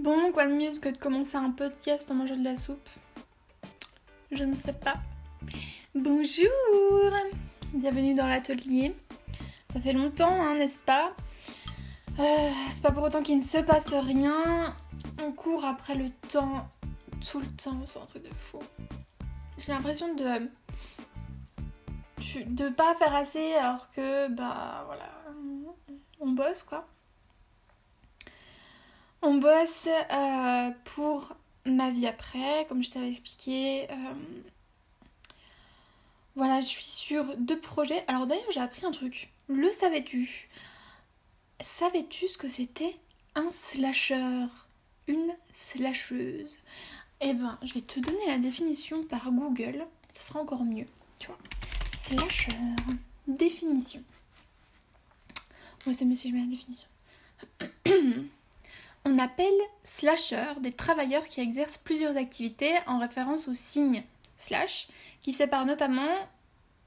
Bon, quoi de mieux que de commencer un podcast en mangeant de la soupe? Je ne sais pas. Bonjour Bienvenue dans l'atelier. Ça fait longtemps, hein, n'est-ce pas? Euh, C'est pas pour autant qu'il ne se passe rien. On court après le temps, tout le temps, c'est un truc de fou. J'ai l'impression de de pas faire assez alors que bah voilà on bosse quoi on bosse euh, pour ma vie après comme je t'avais expliqué euh, voilà je suis sur deux projets. Alors d'ailleurs j'ai appris un truc. Le savais-tu? Savais-tu ce que c'était un slasher? Une slasheuse? Eh ben je vais te donner la définition par Google. Ça sera encore mieux tu vois. Slasher. Définition. Moi, c'est mieux je mets la définition. On appelle slasher des travailleurs qui exercent plusieurs activités en référence au signe slash qui sépare notamment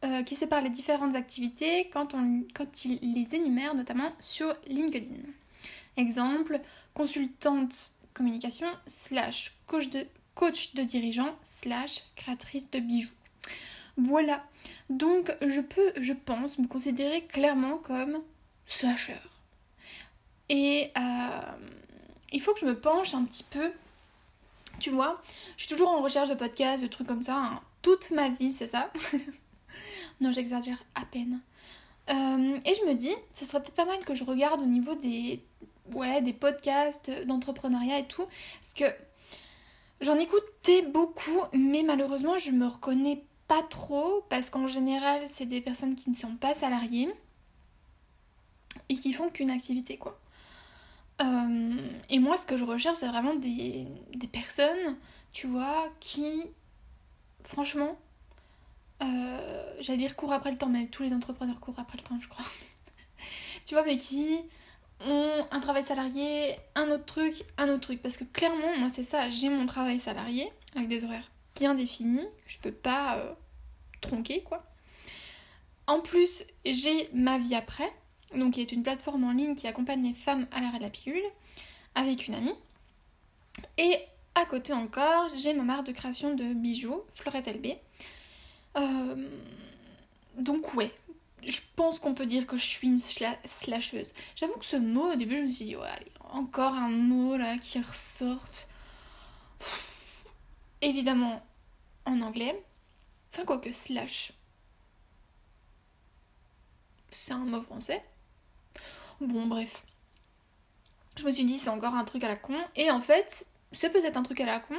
euh, qui sépare les différentes activités quand, on, quand il les énumère notamment sur LinkedIn. Exemple, consultante communication slash coach de, coach de dirigeant slash créatrice de bijoux. Voilà. Donc je peux, je pense, me considérer clairement comme slasher. Et euh, il faut que je me penche un petit peu. Tu vois, je suis toujours en recherche de podcasts, de trucs comme ça. Hein. Toute ma vie, c'est ça. non, j'exagère à peine. Euh, et je me dis, ça serait peut-être pas mal que je regarde au niveau des, des podcasts d'entrepreneuriat et tout. Parce que j'en écoutais beaucoup, mais malheureusement, je me reconnais pas trop parce qu'en général c'est des personnes qui ne sont pas salariées et qui font qu'une activité quoi. Euh, et moi ce que je recherche c'est vraiment des, personnes, tu vois, qui franchement, euh, j'allais dire courent après le temps, mais tous les entrepreneurs courent après le temps je crois. tu vois, mais qui ont un travail salarié, un autre truc, un autre truc. Parce que clairement, moi c'est ça, j'ai mon travail salarié avec des horaires bien défini, je peux pas euh, tronquer quoi. En plus, j'ai ma vie après, donc qui est une plateforme en ligne qui accompagne les femmes à l'arrêt de la pilule, avec une amie. Et à côté encore, j'ai ma marque de création de bijoux, Florette LB. Euh, donc ouais, je pense qu'on peut dire que je suis une slasheuse. J'avoue que ce mot, au début, je me suis dit, ouais, allez, encore un mot là qui ressorte. Évidemment, en anglais. Enfin, quoi que slash. C'est un mot français. Bon, bref. Je me suis dit, c'est encore un truc à la con. Et en fait, c'est peut-être un truc à la con.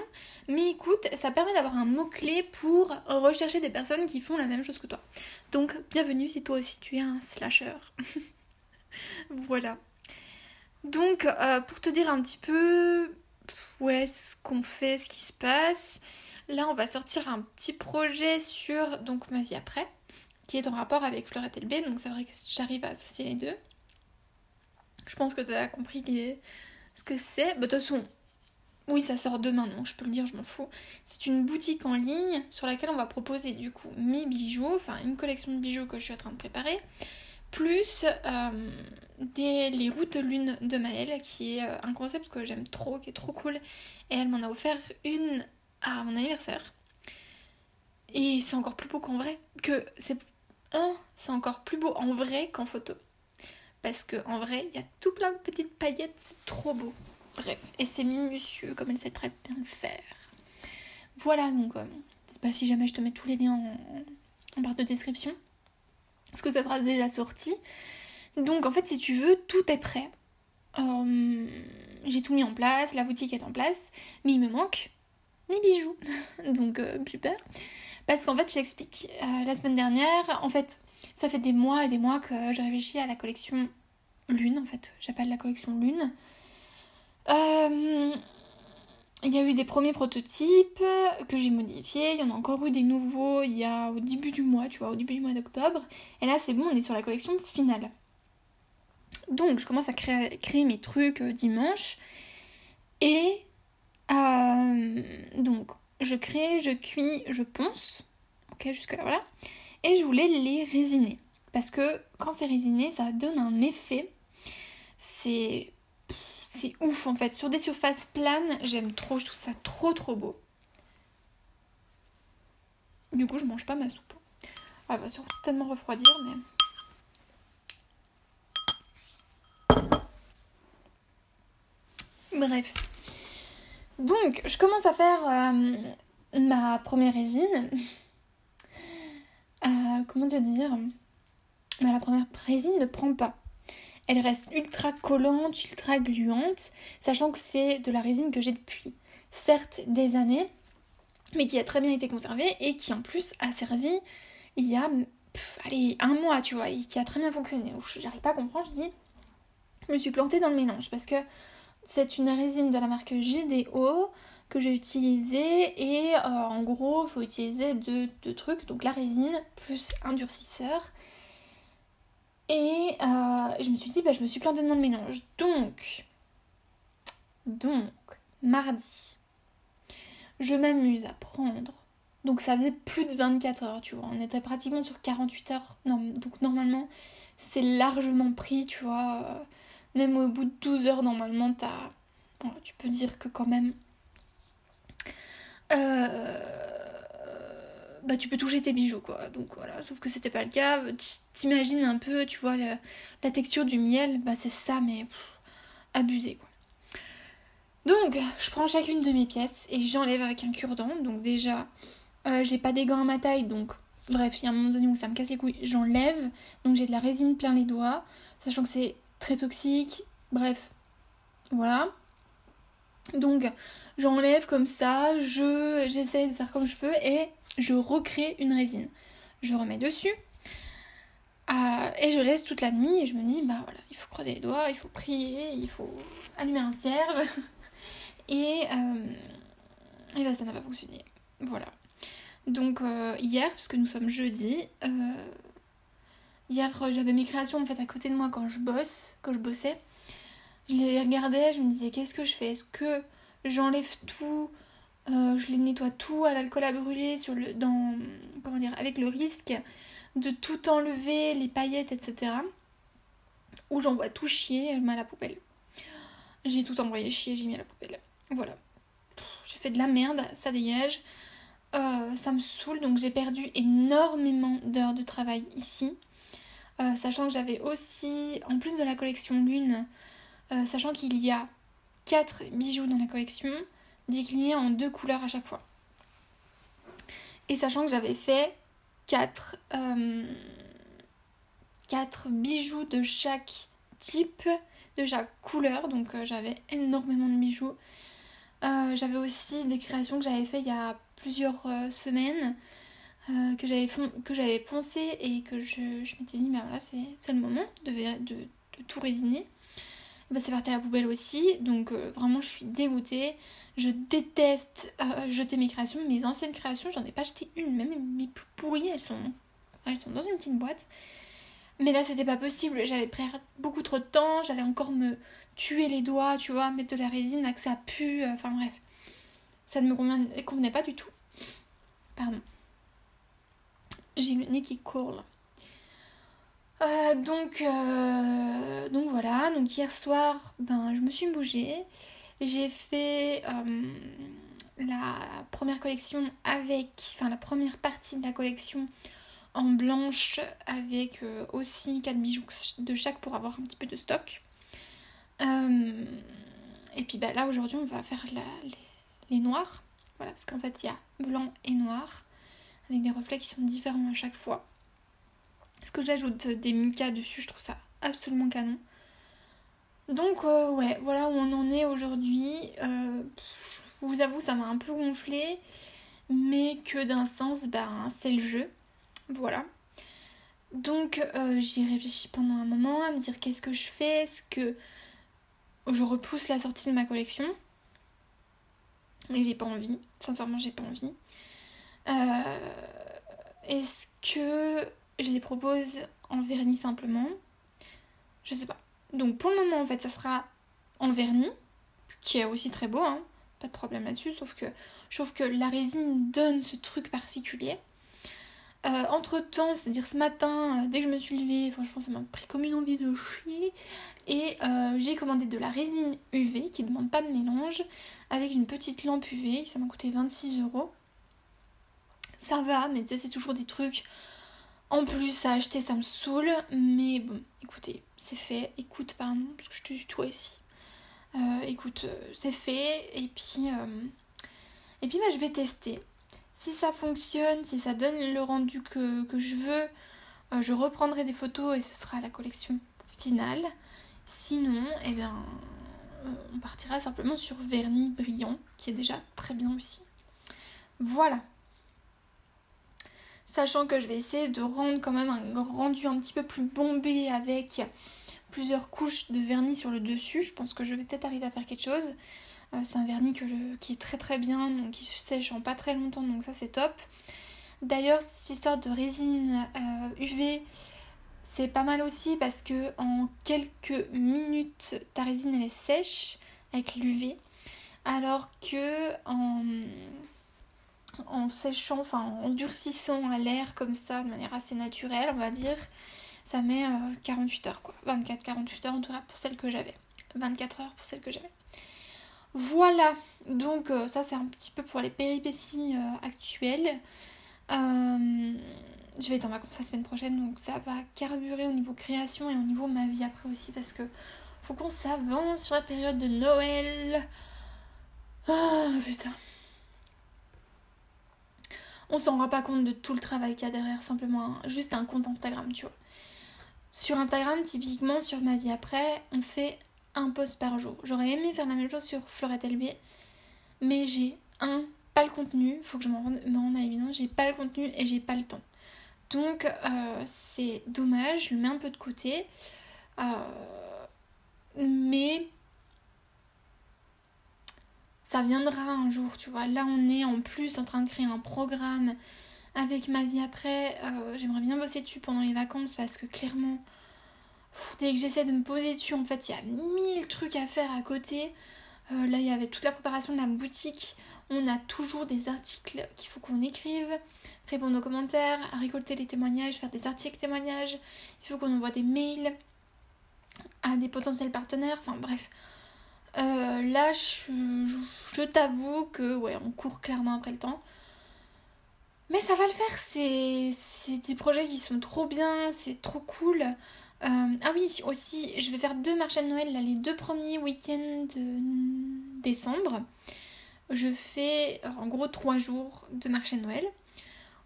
Mais écoute, ça permet d'avoir un mot-clé pour rechercher des personnes qui font la même chose que toi. Donc, bienvenue si toi aussi tu es un slasher. voilà. Donc, euh, pour te dire un petit peu, ouais, ce qu'on fait, ce qui se passe. Là, on va sortir un petit projet sur donc ma vie après, qui est en rapport avec Fleurette LB. Donc c'est vrai que j'arrive à associer les deux. Je pense que tu as compris ce que c'est. Bah, de toute façon, oui, ça sort demain, non, je peux le dire, je m'en fous. C'est une boutique en ligne sur laquelle on va proposer du coup mes bijoux, enfin une collection de bijoux que je suis en train de préparer, plus euh, les routes de lune de Maëlle, qui est euh, un concept que j'aime trop, qui est trop cool. Et elle m'en a offert une à mon anniversaire. Et c'est encore plus beau qu'en vrai. Que c'est un, c'est encore plus beau en vrai qu'en photo. Parce que en vrai, il y a tout plein de petites paillettes, c'est trop beau. Bref, et c'est minutieux comme elle sait très bien le faire. Voilà donc, euh, pas si jamais je te mets tous les liens en, barre de description. Parce que ça sera déjà sorti. Donc en fait, si tu veux, tout est prêt. Euh, j'ai tout mis en place, la boutique est en place, mais il me manque mes bijoux. Donc euh, super. Parce qu'en fait, je t'explique. Euh, la semaine dernière, en fait, ça fait des mois et des mois que je réfléchis à la collection Lune, en fait. J'appelle la collection Lune. Euh, il y a eu des premiers prototypes que j'ai modifiés. Il y en a encore eu des nouveaux il y a au début du mois, tu vois, au début du mois d'octobre. Et là, c'est bon, on est sur la collection finale. Donc, je commence à créer, mes trucs dimanche. Et euh, donc, je crée, je cuis, je ponce. Ok, jusque là, voilà. Et je voulais les résiner. Parce que quand c'est résiné, ça donne un effet. C'est. c'est ouf en fait. Sur des surfaces planes, j'aime trop, je trouve ça trop trop beau. Du coup, je mange pas ma soupe. Elle va certainement refroidir, mais. Bref. Donc, je commence à faire euh, ma première résine. Comment te dire bah, La première résine ne prend pas. Elle reste ultra collante, ultra gluante, sachant que c'est de la résine que j'ai depuis, certes, des années, mais qui a très bien été conservée et qui en plus a servi il y a allez, un mois, tu vois, et qui a très bien fonctionné. J'arrive pas à comprendre, je dis, je me suis plantée dans le mélange parce que c'est une résine de la marque GDO que j'ai utilisée et euh, en gros, il faut utiliser deux, trucs, donc la résine plus un durcisseur. Et euh, je me suis dit, bah, je me suis plantée dans le mélange. Donc, donc, mardi, je m'amuse à prendre. Donc ça faisait plus de 24 heures, tu vois. On était pratiquement sur 48 heures. Donc normalement, c'est largement pris, tu vois. Même au bout de 12 heures, normalement, t'as... tu peux dire que quand même... Euh, bah, tu peux toucher tes bijoux, quoi. Donc voilà, sauf que c'était pas le cas. T'imagines un peu, tu vois, la, texture du miel, bah c'est ça, mais abusé, quoi. Donc, je prends chacune de mes pièces et j'enlève avec un cure-dent. Donc déjà, euh, j'ai pas des gants à ma taille, donc bref, il y a un moment donné où ça me casse les couilles, j'enlève. Donc j'ai de la résine plein les doigts, sachant que c'est très toxique. Bref, voilà. Donc j'enlève comme ça, je j'essaie de faire comme je peux et je recrée une résine. Je remets dessus. Euh, et je laisse toute la nuit et je me dis bah voilà, il faut croiser les doigts, il faut prier, il faut allumer un cierge. et, euh, et bah ça n'a pas fonctionné. Voilà. Donc euh, hier, puisque nous sommes jeudi, hier j'avais mes créations en fait à côté de moi quand je bosse, quand je bossais. Je les regardais, je me disais qu'est-ce que je fais? Est-ce que j'enlève tout euh, je les nettoie tout à l'alcool à brûler sur le, dans, comment dire, avec le risque de tout enlever, les paillettes, etc. Ou j'envoie tout chier, je mets à la poubelle. J'ai tout envoyé chier, j'ai mis à la poubelle. Voilà. J'ai fait de la merde, ça dégage. Euh, ça me saoule, donc j'ai perdu énormément d'heures de travail ici. Euh, sachant que j'avais aussi, en plus de la collection Lune, euh, sachant qu'il y a 4 bijoux dans la collection, déclinés en deux couleurs à chaque fois. Et sachant que j'avais fait 4, 4 bijoux de chaque type, de chaque couleur, donc j'avais énormément de bijoux. j'avais aussi des créations que j'avais fait il y a plusieurs euh, semaines euh, que j'avais poncé et que je, m'étais dit bah voilà c'est le moment de, de, tout résiner bah, c'est parti à la poubelle aussi. Donc euh, vraiment je suis dégoûtée. Je déteste jeter mes créations mes anciennes créations. J'en ai pas acheté une. Même mes plus pourries elles sont elles sont dans une petite boîte. Mais là c'était pas possible. J'allais perdre beaucoup trop de temps. J'allais encore me tuer les doigts tu vois mettre de la résine que ça pue enfin bref. Ça ne me convenait, pas du tout. Pardon. J'ai le nez qui court euh, donc, euh, donc voilà, donc hier soir, ben, je me suis bougée. J'ai fait euh, la première collection avec, enfin la première partie de la collection en blanche avec aussi 4 bijoux de chaque pour avoir un petit peu de stock. et puis bah, là aujourd'hui on va faire la, les noirs. Voilà, parce qu'en fait, il y a blanc et noir, avec des reflets qui sont différents à chaque fois. Est-ce que j'ajoute des micas dessus? Je trouve ça absolument canon. Donc, euh, ouais, voilà où on en est aujourd'hui. Euh, je vous avoue, ça m'a un peu gonflé, mais que d'un sens, ben, c'est le jeu. Voilà. Donc, euh, j'y réfléchis pendant un moment à me dire qu'est-ce que je fais? Est-ce que je repousse la sortie de ma collection? Mais j'ai pas envie. Sincèrement, j'ai pas envie. Euh, est-ce que je les propose en vernis simplement? Je sais pas. Donc pour le moment, en fait, ça sera en vernis, qui est aussi très beau, hein. pas de problème là-dessus, sauf que la résine donne ce truc particulier. Euh, entre temps, c'est-à-dire ce matin, euh, dès que je me suis levée, franchement ça m'a pris comme une envie de chier. Et j'ai commandé de la résine UV qui ne demande pas de mélange avec une petite lampe UV. Ça m'a coûté 26 euros. Ça va, mais tu c'est toujours des trucs en plus à acheter, ça me saoule. Mais bon, écoutez, c'est fait. Écoute, pardon, parce que je te tutoie ici. écoute, c'est fait. Et puis, et puis bah, je vais tester. Si ça fonctionne, si ça donne le rendu que, je veux, euh, je reprendrai des photos et ce sera la collection finale. Sinon, eh bien, euh, on partira simplement sur vernis brillant, qui est déjà très bien aussi. Voilà. Sachant que je vais essayer de rendre quand même un rendu un petit peu plus bombé avec plusieurs couches de vernis sur le dessus. Je pense que je vais peut-être arriver à faire quelque chose. Euh, c'est un vernis qui est très très bien, donc qui sèche en pas très longtemps, donc ça c'est top. D'ailleurs, cette histoire de résine UV, euh, c'est pas mal aussi parce que en quelques minutes, ta résine elle est sèche avec l'UV, alors que en, en séchant, enfin en durcissant à l'air comme ça, de manière assez naturelle, on va dire, ça met 48 euh, heures quoi. 24-48 heures en tout cas pour celle que j'avais. 24 heures pour celle que j'avais. Voilà, donc euh, ça c'est un petit peu pour les péripéties euh, actuelles. Je vais être en vacances la semaine prochaine, donc ça va carburer au niveau création et au niveau ma vie après aussi parce que faut qu'on s'avance sur la période de Noël. Ah putain. On s'en rend pas compte de tout le travail qu'il y a derrière, simplement juste un compte Instagram, tu vois. Sur Instagram, typiquement, sur ma vie après, on fait un post par jour. J'aurais aimé faire la même chose sur Florette LB, mais j'ai un, pas le contenu, faut que je me rende, me à l'évidence, j'ai pas le contenu et j'ai pas le temps. Donc euh, c'est dommage, je le mets un peu de côté. Euh, mais ça viendra un jour, tu vois. Là on est en plus en train de créer un programme avec ma vie après. Euh, j'aimerais bien bosser dessus pendant les vacances parce que clairement dès que j'essaie de me poser dessus, en fait, il y a mille trucs à faire à côté. Euh, là, il y avait toute la préparation de la boutique. On a toujours des articles qu'il faut qu'on écrive, répondre aux commentaires, récolter les témoignages, faire des articles témoignages. Il faut qu'on envoie des mails à des potentiels partenaires. Enfin bref. Euh, là, je, t'avoue que ouais, on court clairement après le temps. Mais ça va le faire, c'est des projets qui sont trop bien, c'est trop cool. Euh, ah oui, aussi, je vais faire deux marchés de Noël là, les deux premiers week-ends de décembre. Je fais en gros trois jours de marché de Noël.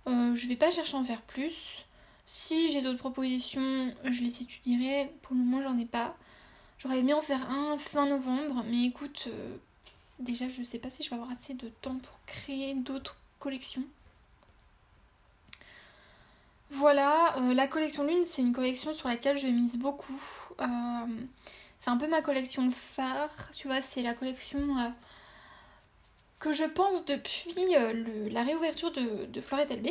Euh, je vais pas chercher à en faire plus. Si j'ai d'autres propositions, je les étudierai. Pour le moment, j'en ai pas. J'aurais aimé en faire un fin novembre, mais écoute, euh, déjà, je sais pas si je vais avoir assez de temps pour créer d'autres collections. Voilà, euh, la collection Lune, c'est une collection sur laquelle je mise beaucoup. Euh, c'est un peu ma collection phare, tu vois, c'est la collection que je pense depuis la réouverture de, de Florette LB,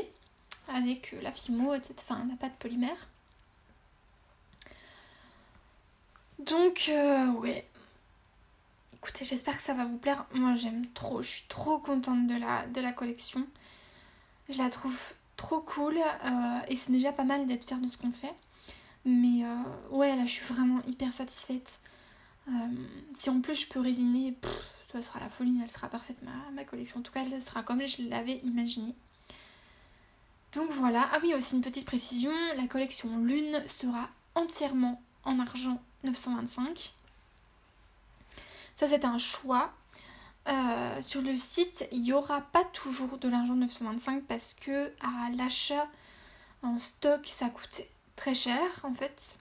avec la Fimo, etc. Enfin, la pâte polymère. Donc, ouais. Écoutez, j'espère que ça va vous plaire. Moi, j'aime trop, je suis trop contente de la, collection. Je la trouve trop cool euh, et c'est déjà pas mal d'être fière de ce qu'on fait. Mais euh, ouais, là je suis vraiment hyper satisfaite. Euh, si en plus je peux résiner, ça sera la folie, elle sera parfaite ma, ma collection. En tout cas, elle sera comme je l'avais imaginé. Donc voilà. Ah oui, aussi une petite précision, la collection Lune sera entièrement en argent 925. Ça c'est un choix euh, sur le site, il n'y aura pas toujours de l'argent 925 parce que à l'achat en stock, ça coûte très cher en fait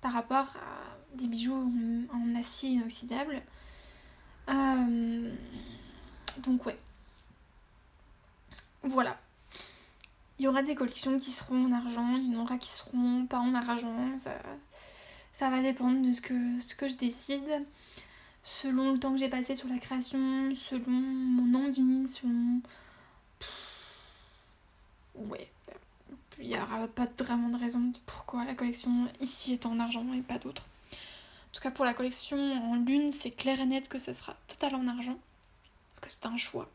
par rapport à des bijoux en, acier inoxydable. Euh, donc ouais. Voilà. Il y aura des collections qui seront en argent, il y en aura qui seront pas en argent. Ça, ça va dépendre de ce que, ce que je décide selon le temps que j'ai passé sur la création, selon mon envie, selon... ouais, il n'y aura pas vraiment de raison pourquoi la collection ici est en argent et pas d'autre. En tout cas pour la collection en lune, c'est clair et net que ce sera total en argent. Parce que c'est un choix.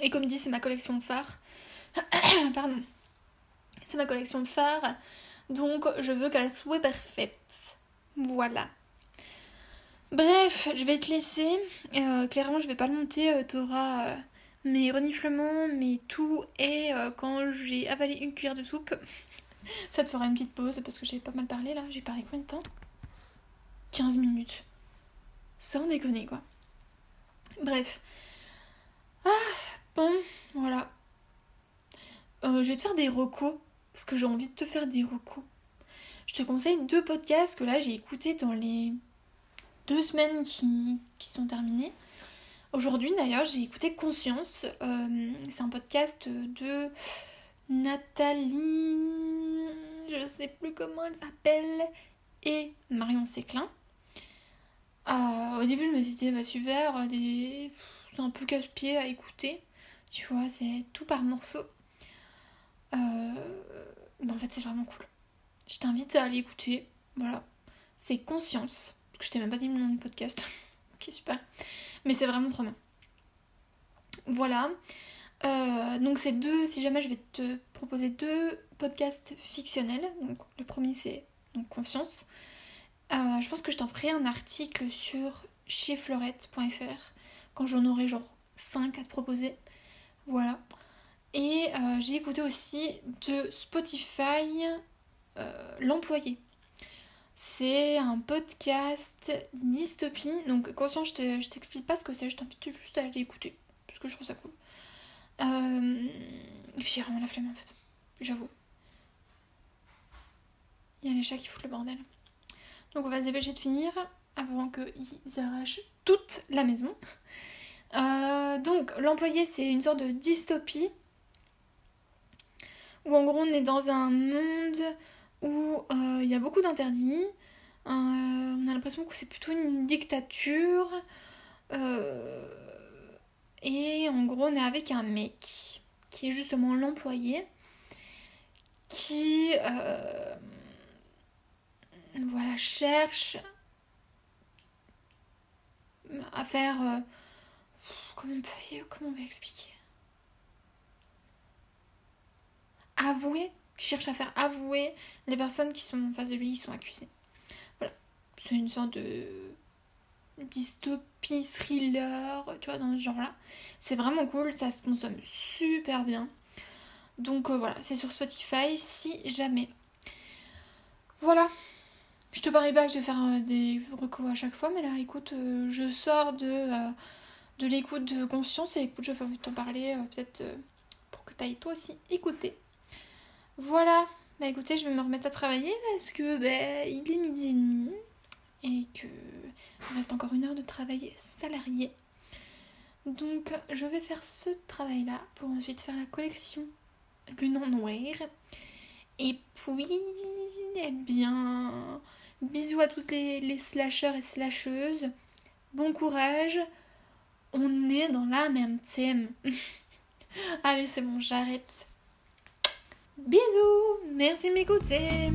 Et comme dit, c'est ma collection phare. Pardon. C'est ma collection phare. Donc je veux qu'elle soit parfaite. Voilà. Bref, je vais te laisser. Euh, clairement, je vais pas le monter. Euh, T'auras euh, mes reniflements, mes tout. Et quand j'ai avalé une cuillère de soupe, ça te fera une petite pause parce que j'ai pas mal parlé là. J'ai parlé combien de temps? 15 minutes. Sans déconner quoi. Bref. Ah, bon, voilà. je vais te faire des recos parce que j'ai envie de te faire des recos. Je te conseille deux podcasts que là j'ai écoutés dans les deux semaines qui, sont terminées. Aujourd'hui d'ailleurs j'ai écouté Conscience, euh, c'est un podcast de Nathalie, je sais plus comment elle s'appelle, et Marion Séclin. Euh, au début je me disais bah super, c'est un peu casse-pied à écouter, tu vois, c'est tout par morceaux. Euh, mais en fait c'est vraiment cool. Je t'invite à aller écouter, voilà. C'est Conscience que je t'ai même pas dit le nom du podcast. ok, super. Mais c'est vraiment trop bien. Voilà. Euh, donc c'est deux, si jamais je vais te proposer deux podcasts fictionnels. Donc le premier c'est Conscience. Euh, je pense que je t'en ferai un article sur chez fleurette.fr quand j'en aurai genre 5 à te proposer. Voilà. Et euh, j'ai écouté aussi de Spotify l'employé. C'est un podcast dystopie. Donc, conscient, je t'explique pas ce que c'est, je t'invite juste à aller écouter. Parce que je trouve ça cool. Euh... J'ai vraiment la flemme en fait. J'avoue. Il y a les chats qui foutent le bordel. Donc, on va se dépêcher de finir avant qu'ils arrachent toute la maison. Euh, donc, l'employé, c'est une sorte de dystopie. Où en gros, on est dans un monde où euh, il y a beaucoup d'interdits. Euh, on a l'impression que c'est plutôt une dictature. Euh, et en gros, on est avec un mec qui est justement l'employé qui voilà, cherche à faire. comment, on peut, comment on expliquer? Avouer qui cherche à faire avouer les personnes qui sont en face de lui, qui sont accusées. Voilà. C'est une sorte de dystopie, thriller, tu vois, dans ce genre-là. C'est vraiment cool, ça se consomme super bien. Donc euh, voilà, c'est sur Spotify si jamais. Voilà. Je te parie pas que je vais faire euh, des recos à chaque fois, mais là, écoute, euh, je sors de, de l'écoute de conscience et écoute, je vais t'en parler peut-être pour que tu ailles toi aussi écouter. Voilà, bah écoutez, je vais me remettre à travailler parce que bah, il est midi et demi et que il reste encore une heure de travail salarié. Donc je vais faire ce travail-là pour ensuite faire la collection Lune en noir. Et puis, eh bien, bisous à toutes les, les slasheurs et slasheuses. Bon courage. On est dans la même thème. Allez, c'est bon, j'arrête. Bisous, merci de m'écouter.